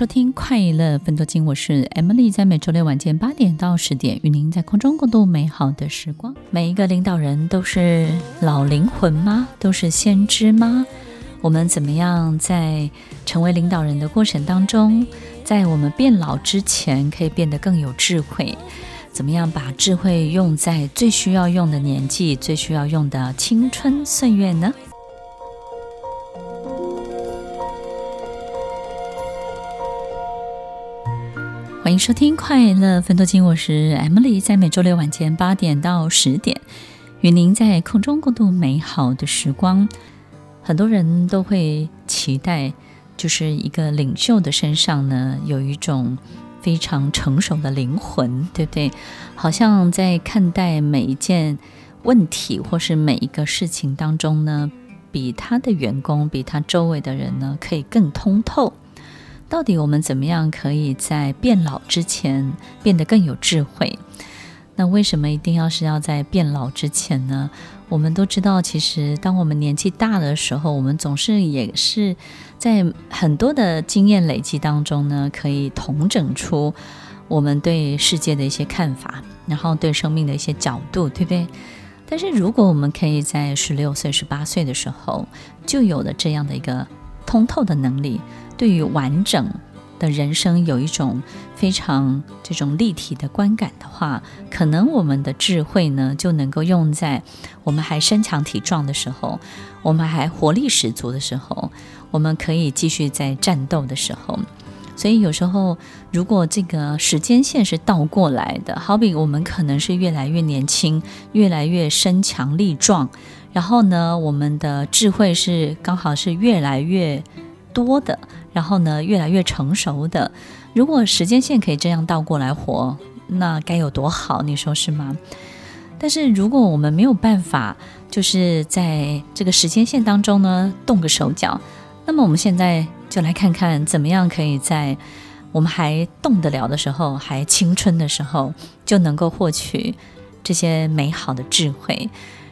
收听快乐分多金，我是 Emily，在每周六晚间八点到十点，与您在空中共度美好的时光。每一个领导人都是老灵魂吗？都是先知吗？我们怎么样在成为领导人的过程当中，在我们变老之前，可以变得更有智慧？怎么样把智慧用在最需要用的年纪，最需要用的青春岁月呢？收听快乐分多金，我是 Emily，在每周六晚间八点到十点，与您在空中共度美好的时光。很多人都会期待，就是一个领袖的身上呢，有一种非常成熟的灵魂，对不对？好像在看待每一件问题或是每一个事情当中呢，比他的员工，比他周围的人呢，可以更通透。到底我们怎么样可以在变老之前变得更有智慧？那为什么一定要是要在变老之前呢？我们都知道，其实当我们年纪大的时候，我们总是也是在很多的经验累积当中呢，可以统整出我们对世界的一些看法，然后对生命的一些角度，对不对？但是如果我们可以在十六岁、十八岁的时候就有了这样的一个通透的能力。对于完整的人生有一种非常这种立体的观感的话，可能我们的智慧呢就能够用在我们还身强体壮的时候，我们还活力十足的时候，我们可以继续在战斗的时候。所以有时候，如果这个时间线是倒过来的，好比我们可能是越来越年轻，越来越身强力壮，然后呢，我们的智慧是刚好是越来越多的，然后呢，越来越成熟的。如果时间线可以这样倒过来活，那该有多好？你说是吗？但是如果我们没有办法，就是在这个时间线当中呢，动个手脚，那么我们现在就来看看，怎么样可以在我们还动得了的时候，还青春的时候，就能够获取这些美好的智慧。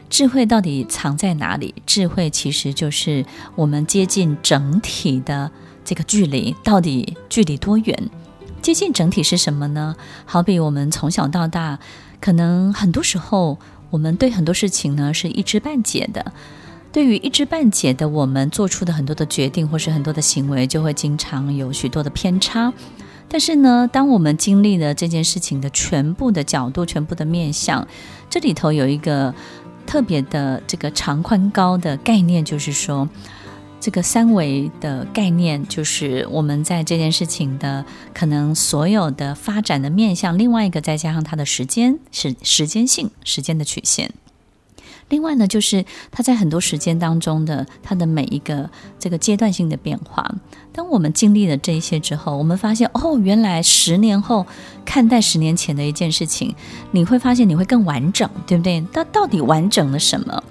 智慧到底藏在哪里？智慧其实就是我们接近整体的这个距离，到底距离多远？接近整体是什么呢？好比我们从小到大，可能很多时候我们对很多事情呢是一知半解的。对于一知半解的我们做出的很多的决定或是很多的行为，就会经常有许多的偏差。但是呢，当我们经历了这件事情的全部的角度、全部的面向，这里头有一个。特别的这个长宽高的概念，就是说，这个三维的概念，就是我们在这件事情的可能所有的发展的面向，另外一个再加上它的时间是时间性时间的曲线。另外呢，就是它在很多时间当中的它的每一个这个阶段性的变化。当我们经历了这一些之后，我们发现哦，原来十年后看待十年前的一件事情，你会发现你会更完整，对不对？它到底完整了什么？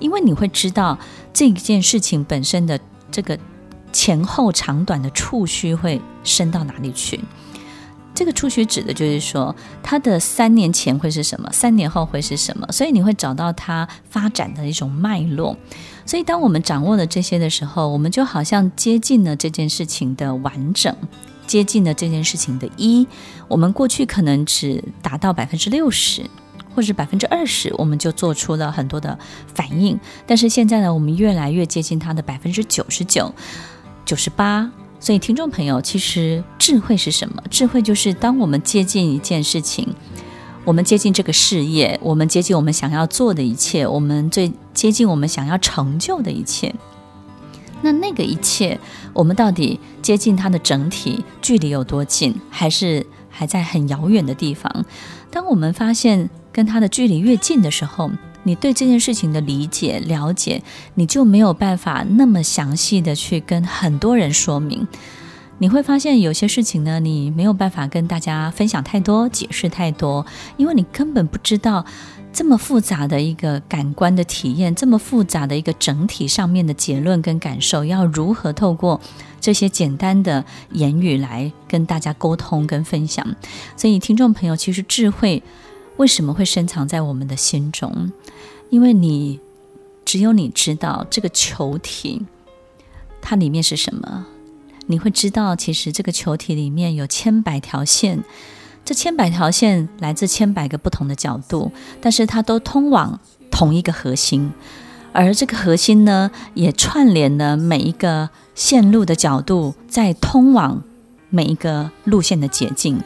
因为你会知道这件事情本身的这个前后长短的触须会伸到哪里去。这个触须指的就是说，它的三年前会是什么，三年后会是什么，所以你会找到它发展的一种脉络。所以，当我们掌握了这些的时候，我们就好像接近了这件事情的完整，接近了这件事情的一。我们过去可能只达到百分之六十，或是百分之二十，我们就做出了很多的反应。但是现在呢，我们越来越接近它的百分之九十九、九十八。所以，听众朋友，其实智慧是什么？智慧就是当我们接近一件事情，我们接近这个事业，我们接近我们想要做的一切，我们最接近我们想要成就的一切。那那个一切，我们到底接近它的整体距离有多近，还是还在很遥远的地方？当我们发现跟他的距离越近的时候，你对这件事情的理解、了解，你就没有办法那么详细的去跟很多人说明。你会发现有些事情呢，你没有办法跟大家分享太多、解释太多，因为你根本不知道这么复杂的一个感官的体验，这么复杂的一个整体上面的结论跟感受，要如何透过这些简单的言语来跟大家沟通跟分享。所以，听众朋友，其实智慧为什么会深藏在我们的心中？因为你只有你知道这个球体它里面是什么。你会知道，其实这个球体里面有千百条线，这千百条线来自千百个不同的角度，但是它都通往同一个核心，而这个核心呢，也串联了每一个线路的角度，在通往每一个路线的捷径，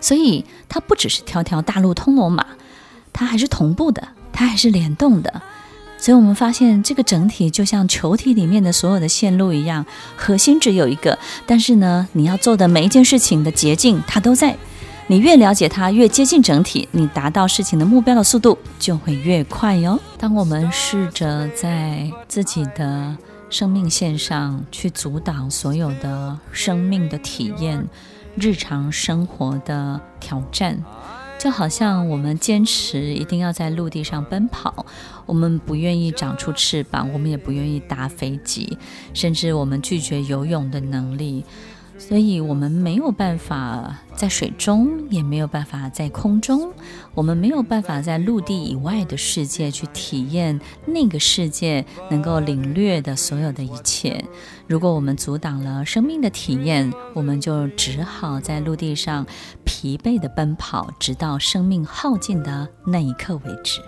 所以它不只是条条大路通罗马，它还是同步的，它还是联动的。所以我们发现，这个整体就像球体里面的所有的线路一样，核心只有一个。但是呢，你要做的每一件事情的捷径，它都在。你越了解它，越接近整体，你达到事情的目标的速度就会越快哟。当我们试着在自己的生命线上去阻挡所有的生命的体验、日常生活的挑战。就好像我们坚持一定要在陆地上奔跑，我们不愿意长出翅膀，我们也不愿意搭飞机，甚至我们拒绝游泳的能力。所以，我们没有办法在水中，也没有办法在空中，我们没有办法在陆地以外的世界去体验那个世界能够领略的所有的一切。如果我们阻挡了生命的体验，我们就只好在陆地上疲惫地奔跑，直到生命耗尽的那一刻为止。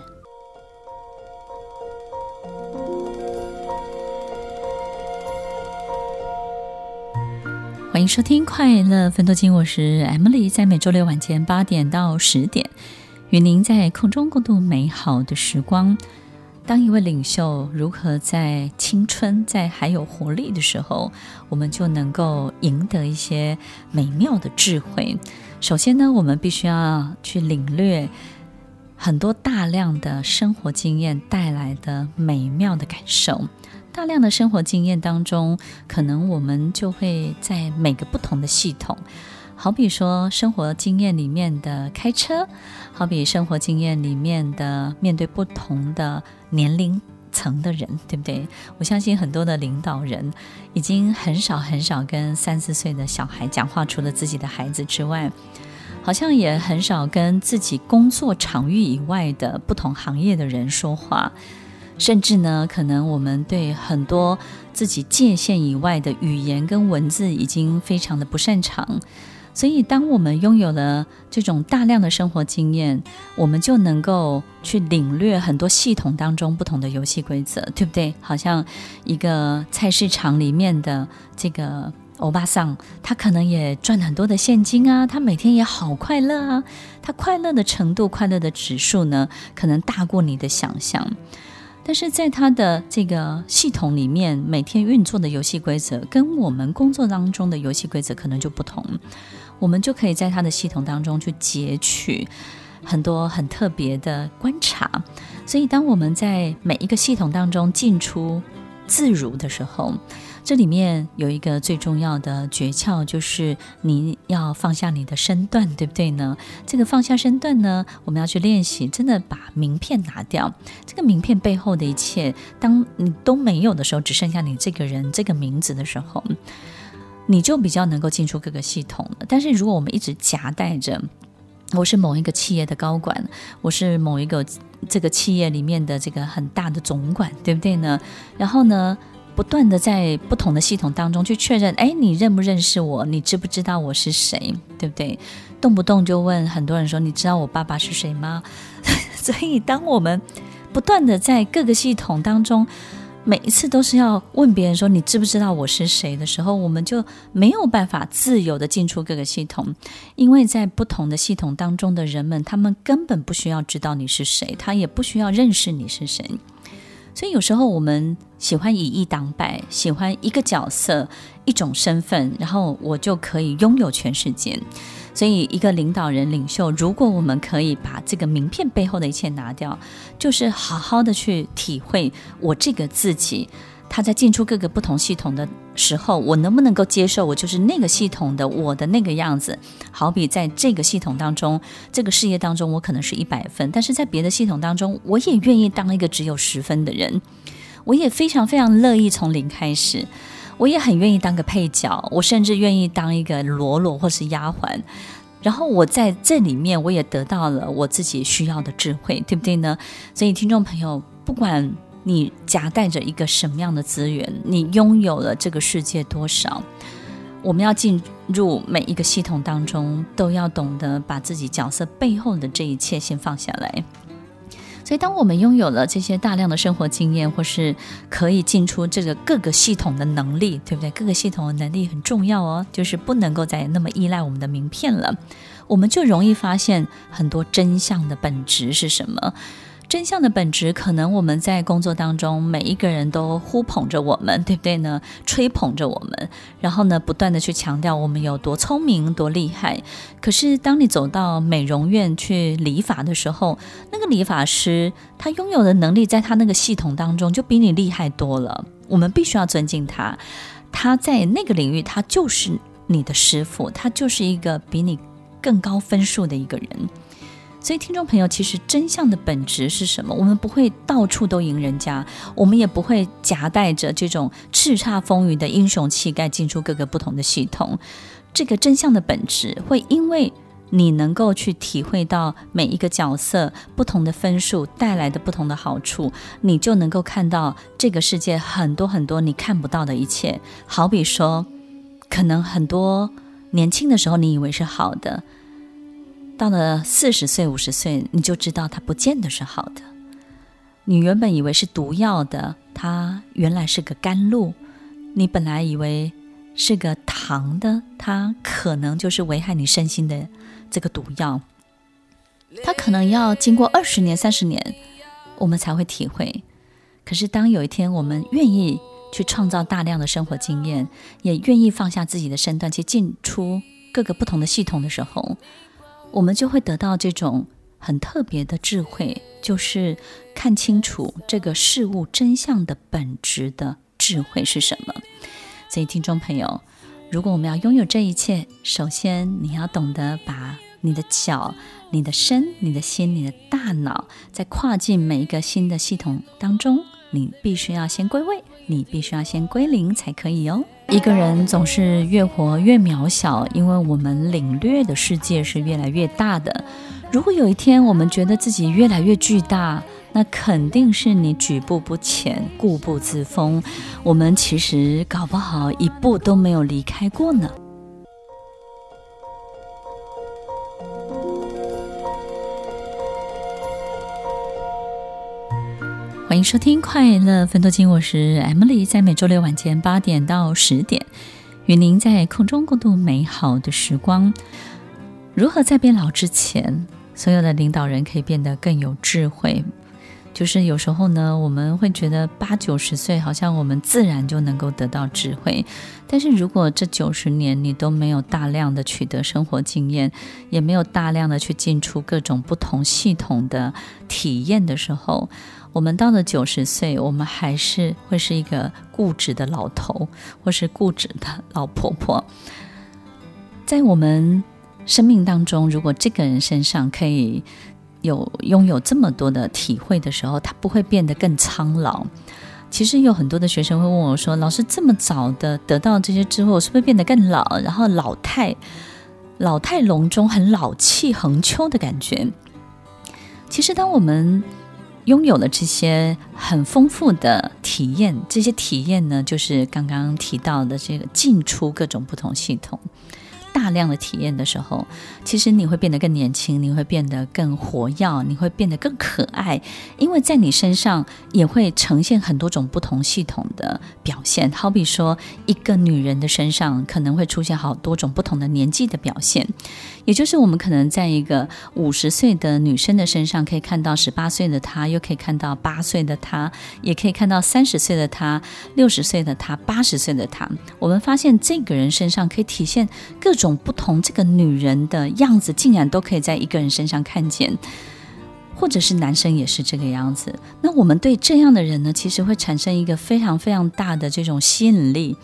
欢迎收听快乐分多金，我是 Emily，在每周六晚间八点到十点，与您在空中共度美好的时光。当一位领袖如何在青春、在还有活力的时候，我们就能够赢得一些美妙的智慧。首先呢，我们必须要去领略很多大量的生活经验带来的美妙的感受。大量的生活经验当中，可能我们就会在每个不同的系统，好比说生活经验里面的开车，好比生活经验里面的面对不同的年龄层的人，对不对？我相信很多的领导人已经很少很少跟三四岁的小孩讲话，除了自己的孩子之外，好像也很少跟自己工作场域以外的不同行业的人说话。甚至呢，可能我们对很多自己界限以外的语言跟文字已经非常的不擅长，所以当我们拥有了这种大量的生活经验，我们就能够去领略很多系统当中不同的游戏规则，对不对？好像一个菜市场里面的这个欧巴桑，他可能也赚很多的现金啊，他每天也好快乐啊，他快乐的程度、快乐的指数呢，可能大过你的想象。但是在他的这个系统里面，每天运作的游戏规则跟我们工作当中的游戏规则可能就不同，我们就可以在他的系统当中去截取很多很特别的观察。所以，当我们在每一个系统当中进出自如的时候，这里面有一个最重要的诀窍，就是你要放下你的身段，对不对呢？这个放下身段呢，我们要去练习，真的把名片拿掉。这个名片背后的一切，当你都没有的时候，只剩下你这个人这个名字的时候，你就比较能够进出各个系统了。但是如果我们一直夹带着，我是某一个企业的高管，我是某一个这个企业里面的这个很大的总管，对不对呢？然后呢，不断的在不同的系统当中去确认，哎，你认不认识我？你知不知道我是谁？对不对？动不动就问很多人说，你知道我爸爸是谁吗？所以，当我们不断的在各个系统当中，每一次都是要问别人说，你知不知道我是谁的时候，我们就没有办法自由的进出各个系统，因为在不同的系统当中的人们，他们根本不需要知道你是谁，他也不需要认识你是谁。所以有时候我们喜欢以一当百，喜欢一个角色、一种身份，然后我就可以拥有全世界。所以，一个领导人、领袖，如果我们可以把这个名片背后的一切拿掉，就是好好的去体会我这个自己，他在进出各个不同系统的时候，我能不能够接受我就是那个系统的我的那个样子？好比在这个系统当中，这个事业当中，我可能是一百分，但是在别的系统当中，我也愿意当一个只有十分的人，我也非常非常乐意从零开始。我也很愿意当个配角，我甚至愿意当一个喽啰或是丫鬟，然后我在这里面我也得到了我自己需要的智慧，对不对呢？所以听众朋友，不管你夹带着一个什么样的资源，你拥有了这个世界多少，我们要进入每一个系统当中，都要懂得把自己角色背后的这一切先放下来。所以，当我们拥有了这些大量的生活经验，或是可以进出这个各个系统的能力，对不对？各个系统的能力很重要哦，就是不能够再那么依赖我们的名片了，我们就容易发现很多真相的本质是什么。真相的本质，可能我们在工作当中，每一个人都呼捧着我们，对不对呢？吹捧着我们，然后呢，不断地去强调我们有多聪明、多厉害。可是，当你走到美容院去理发的时候，那个理发师他拥有的能力，在他那个系统当中就比你厉害多了。我们必须要尊敬他，他在那个领域，他就是你的师傅，他就是一个比你更高分数的一个人。所以，听众朋友，其实真相的本质是什么？我们不会到处都赢人家，我们也不会夹带着这种叱咤风云的英雄气概进出各个不同的系统。这个真相的本质，会因为你能够去体会到每一个角色不同的分数带来的不同的好处，你就能够看到这个世界很多很多你看不到的一切。好比说，可能很多年轻的时候你以为是好的。到了四十岁、五十岁，你就知道它不见得是好的。你原本以为是毒药的，它原来是个甘露；你本来以为是个糖的，它可能就是危害你身心的这个毒药。它可能要经过二十年、三十年，我们才会体会。可是当有一天我们愿意去创造大量的生活经验，也愿意放下自己的身段去进出各个不同的系统的时候，我们就会得到这种很特别的智慧，就是看清楚这个事物真相的本质的智慧是什么。所以，听众朋友，如果我们要拥有这一切，首先你要懂得把你的脚、你的身、你的心、你的大脑，在跨进每一个新的系统当中，你必须要先归位，你必须要先归零才可以哦。一个人总是越活越渺小，因为我们领略的世界是越来越大的。如果有一天我们觉得自己越来越巨大，那肯定是你举步不前、固步自封。我们其实搞不好一步都没有离开过呢。欢迎收听《快乐分多金》，我是 Emily，在每周六晚间八点到十点，与您在空中共度美好的时光。如何在变老之前，所有的领导人可以变得更有智慧？就是有时候呢，我们会觉得八九十岁好像我们自然就能够得到智慧，但是如果这九十年你都没有大量的取得生活经验，也没有大量的去进出各种不同系统的体验的时候，我们到了九十岁，我们还是会是一个固执的老头，或是固执的老婆婆。在我们生命当中，如果这个人身上可以有拥有这么多的体会的时候，他不会变得更苍老。其实有很多的学生会问我说：“老师，这么早的得到这些之后，是不是变得更老？然后老态老态龙钟，很老气横秋的感觉？”其实，当我们拥有了这些很丰富的体验，这些体验呢，就是刚刚提到的这个进出各种不同系统。大量的体验的时候，其实你会变得更年轻，你会变得更活跃，你会变得更可爱，因为在你身上也会呈现很多种不同系统的表现。好比说，一个女人的身上可能会出现好多种不同的年纪的表现，也就是我们可能在一个五十岁的女生的身上可以看到十八岁的她，又可以看到八岁的她，也可以看到三十岁的她、六十岁的她、八十岁的她。我们发现这个人身上可以体现各种。种不同这个女人的样子，竟然都可以在一个人身上看见，或者是男生也是这个样子。那我们对这样的人呢，其实会产生一个非常非常大的这种吸引力。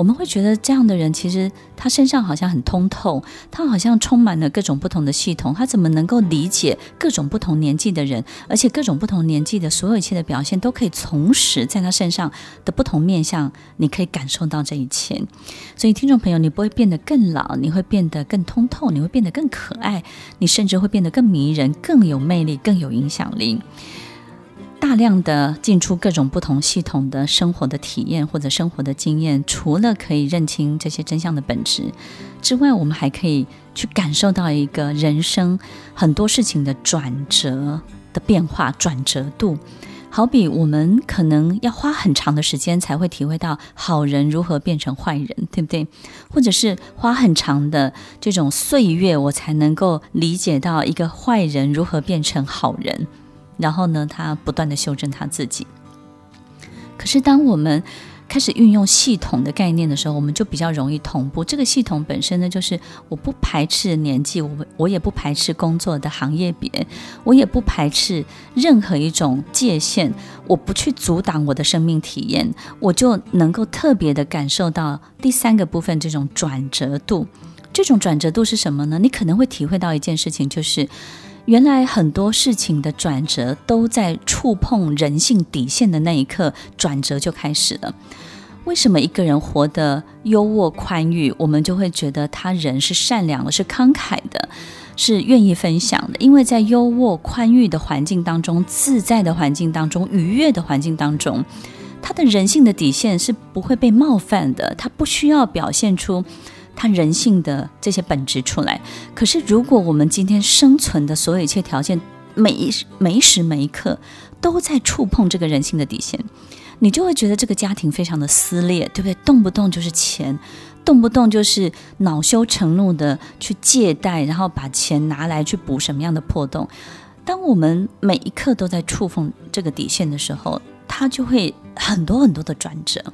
我们会觉得这样的人，其实他身上好像很通透，他好像充满了各种不同的系统。他怎么能够理解各种不同年纪的人，而且各种不同年纪的所有一切的表现，都可以同时在他身上的不同面向，你可以感受到这一切。所以，听众朋友，你不会变得更老，你会变得更通透，你会变得更可爱，你甚至会变得更迷人、更有魅力、更有影响力。大量的进出各种不同系统的生活的体验或者生活的经验，除了可以认清这些真相的本质之外，我们还可以去感受到一个人生很多事情的转折的变化、转折度。好比我们可能要花很长的时间才会体会到好人如何变成坏人，对不对？或者是花很长的这种岁月，我才能够理解到一个坏人如何变成好人。然后呢，他不断地修正他自己。可是，当我们开始运用系统的概念的时候，我们就比较容易同步。这个系统本身呢，就是我不排斥年纪，我我也不排斥工作的行业别，我也不排斥任何一种界限，我不去阻挡我的生命体验，我就能够特别的感受到第三个部分这种转折度。这种转折度是什么呢？你可能会体会到一件事情，就是。原来很多事情的转折都在触碰人性底线的那一刻，转折就开始了。为什么一个人活得优渥宽裕，我们就会觉得他人是善良的，是慷慨的，是愿意分享的？因为在优渥宽裕的环境当中，自在的环境当中，愉悦的环境当中，他的人性的底线是不会被冒犯的，他不需要表现出。他人性的这些本质出来，可是如果我们今天生存的所有一切条件，每一每一时每一刻都在触碰这个人性的底线，你就会觉得这个家庭非常的撕裂，对不对？动不动就是钱，动不动就是恼羞成怒的去借贷，然后把钱拿来去补什么样的破洞。当我们每一刻都在触碰这个底线的时候，它就会很多很多的转折，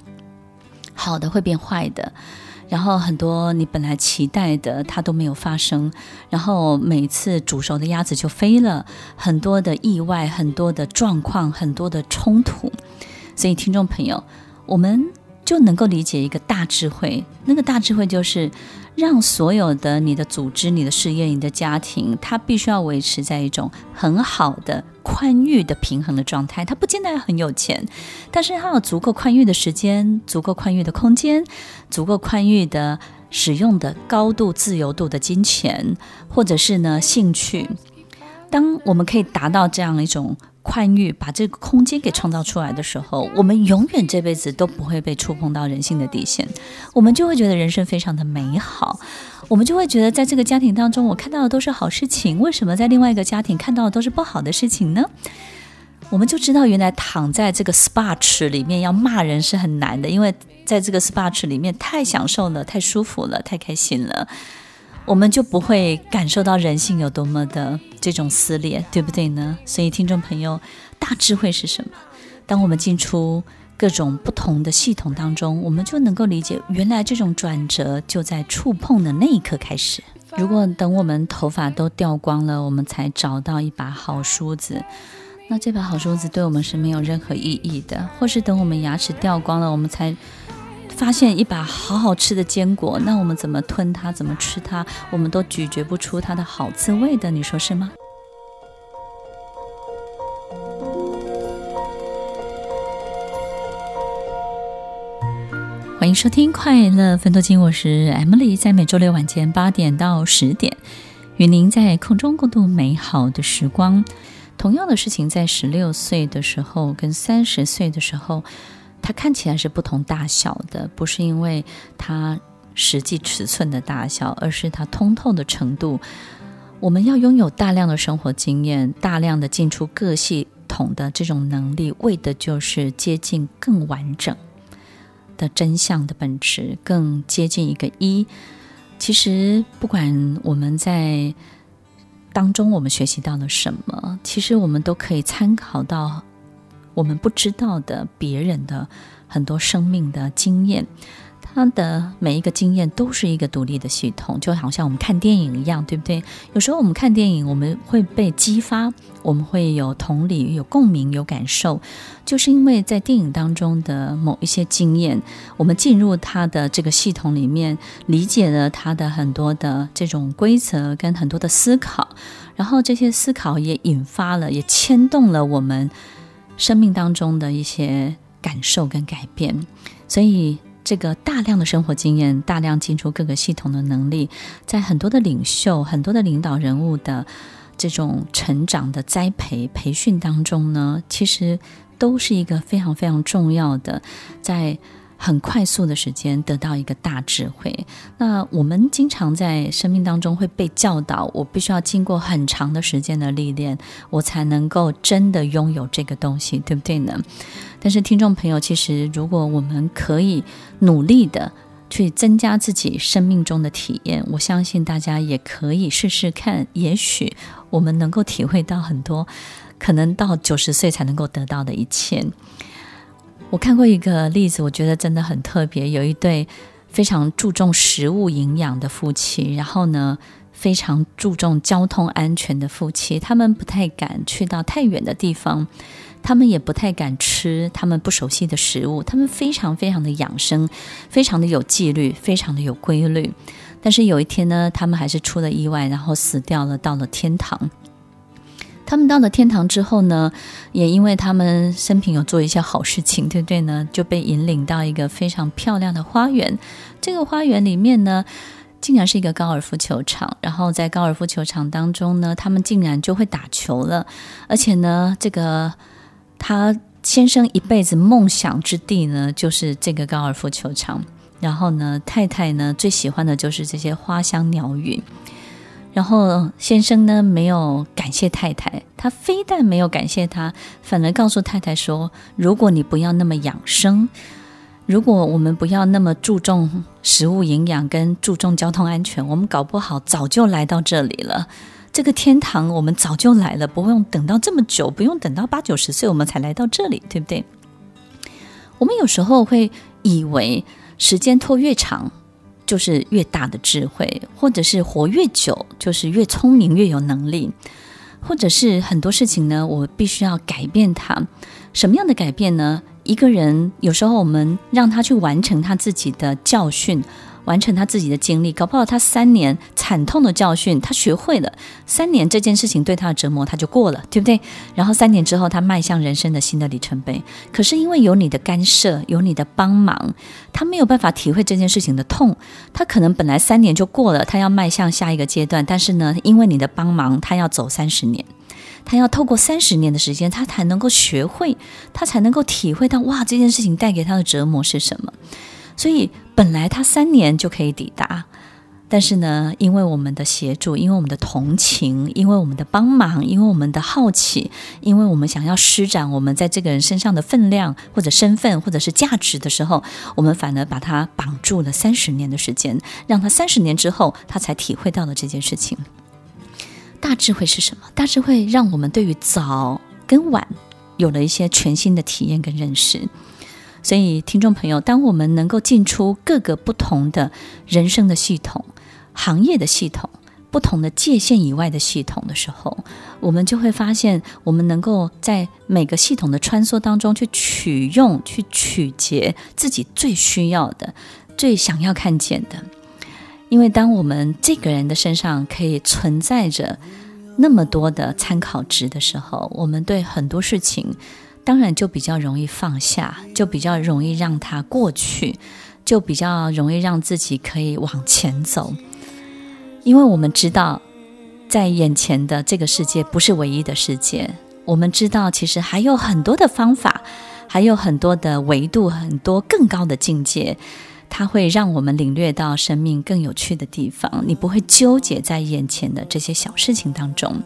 好的会变坏的。然后很多你本来期待的，它都没有发生。然后每次煮熟的鸭子就飞了，很多的意外，很多的状况，很多的冲突。所以听众朋友，我们就能够理解一个大智慧。那个大智慧就是。让所有的你的组织、你的事业、你的家庭，它必须要维持在一种很好的宽裕的平衡的状态。它不见得很有钱，但是它有足够宽裕的时间、足够宽裕的空间、足够宽裕的使用的高度自由度的金钱，或者是呢兴趣。当我们可以达到这样一种。宽裕，把这个空间给创造出来的时候，我们永远这辈子都不会被触碰到人性的底线，我们就会觉得人生非常的美好，我们就会觉得在这个家庭当中，我看到的都是好事情，为什么在另外一个家庭看到的都是不好的事情呢？我们就知道，原来躺在这个 SPA 池里面要骂人是很难的，因为在这个 SPA 池里面太享受了，太舒服了，太开心了。我们就不会感受到人性有多么的这种撕裂，对不对呢？所以，听众朋友，大智慧是什么？当我们进出各种不同的系统当中，我们就能够理解，原来这种转折就在触碰的那一刻开始。如果等我们头发都掉光了，我们才找到一把好梳子，那这把好梳子对我们是没有任何意义的；或是等我们牙齿掉光了，我们才。发现一把好好吃的坚果，那我们怎么吞它，怎么吃它，我们都咀嚼不出它的好滋味的，你说是吗？欢迎收听快乐分多金，我是 Emily，在每周六晚间八点到十点，与您在空中共度美好的时光。同样的事情，在十六岁的时候跟三十岁的时候。它看起来是不同大小的，不是因为它实际尺寸的大小，而是它通透的程度。我们要拥有大量的生活经验，大量的进出各系统的这种能力，为的就是接近更完整的真相的本质，更接近一个一。其实，不管我们在当中我们学习到了什么，其实我们都可以参考到我们不知道的别人的很多生命的经验。他的每一个经验都是一个独立的系统，就好像我们看电影一样，对不对？有时候我们看电影，我们会被激发，我们会有同理、有共鸣、有感受，就是因为在电影当中的某一些经验，我们进入他的这个系统里面，理解了他的很多的这种规则跟很多的思考，然后这些思考也引发了，也牵动了我们生命当中的一些感受跟改变，所以。这个大量的生活经验，大量进出各个系统的能力，在很多的领袖、很多的领导人物的这种成长的栽培培训当中呢，其实都是一个非常非常重要的，在。很快速的时间得到一个大智慧。那我们经常在生命当中会被教导，我必须要经过很长的时间的历练，我才能够真的拥有这个东西，对不对呢？但是听众朋友，其实如果我们可以努力的去增加自己生命中的体验，我相信大家也可以试试看，也许我们能够体会到很多可能到九十岁才能够得到的一切。我看过一个例子，我觉得真的很特别。有一对非常注重食物营养的夫妻，然后呢，非常注重交通安全的夫妻，他们不太敢去到太远的地方，他们也不太敢吃他们不熟悉的食物，他们非常非常的养生，非常的有纪律，非常的有规律。但是有一天呢，他们还是出了意外，然后死掉了，到了天堂。他们到了天堂之后呢，也因为他们生平有做一些好事情，对不对呢？就被引领到一个非常漂亮的花园。这个花园里面呢，竟然是一个高尔夫球场。然后在高尔夫球场当中呢，他们竟然就会打球了。而且呢，这个他先生一辈子梦想之地呢，就是这个高尔夫球场。然后呢，太太呢最喜欢的就是这些花香鸟语。然后先生呢，没有感谢太太，他非但没有感谢他，反而告诉太太说：“如果你不要那么养生，如果我们不要那么注重食物营养跟注重交通安全，我们搞不好早就来到这里了。这个天堂我们早就来了，不用等到这么久，不用等到八九十岁我们才来到这里，对不对？我们有时候会以为时间拖越长。”就是越大的智慧，或者是活越久，就是越聪明、越有能力，或者是很多事情呢，我必须要改变它。什么样的改变呢？一个人有时候我们让他去完成他自己的教训。完成他自己的经历，搞不好他三年惨痛的教训，他学会了。三年这件事情对他的折磨，他就过了，对不对？然后三年之后，他迈向人生的新的里程碑。可是因为有你的干涉，有你的帮忙，他没有办法体会这件事情的痛。他可能本来三年就过了，他要迈向下一个阶段，但是呢，因为你的帮忙，他要走三十年，他要透过三十年的时间，他才能够学会，他才能够体会到哇，这件事情带给他的折磨是什么。所以本来他三年就可以抵达，但是呢，因为我们的协助，因为我们的同情，因为我们的帮忙，因为我们的好奇，因为我们想要施展我们在这个人身上的分量或者身份或者是价值的时候，我们反而把他绑住了三十年的时间，让他三十年之后他才体会到了这件事情。大智慧是什么？大智慧让我们对于早跟晚有了一些全新的体验跟认识。所以，听众朋友，当我们能够进出各个不同的人生的系统、行业的系统、不同的界限以外的系统的时候，我们就会发现，我们能够在每个系统的穿梭当中去取用、去取决自己最需要的、最想要看见的。因为当我们这个人的身上可以存在着那么多的参考值的时候，我们对很多事情。当然就比较容易放下，就比较容易让它过去，就比较容易让自己可以往前走。因为我们知道，在眼前的这个世界不是唯一的世界。我们知道，其实还有很多的方法，还有很多的维度，很多更高的境界。它会让我们领略到生命更有趣的地方。你不会纠结在眼前的这些小事情当中。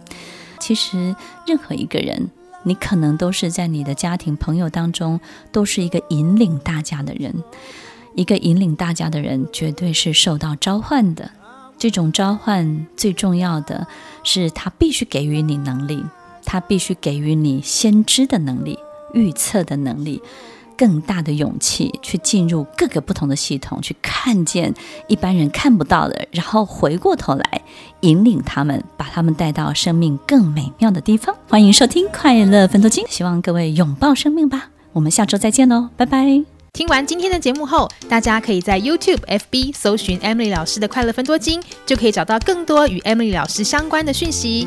其实，任何一个人，你可能都是在你的家庭、朋友当中，都是一个引领大家的人。一个引领大家的人，绝对是受到召唤的。这种召唤最重要的是，他必须给予你能力，他必须给予你先知的能力、预测的能力。更大的勇气去进入各个不同的系统，去看见一般人看不到的，然后回过头来引领他们，把他们带到生命更美妙的地方。欢迎收听《快乐分多金》，希望各位拥抱生命吧。我们下周再见喽，拜拜。听完今天的节目后，大家可以在 YouTube、FB 搜寻 Emily 老师的《快乐分多金》，就可以找到更多与 Emily 老师相关的讯息。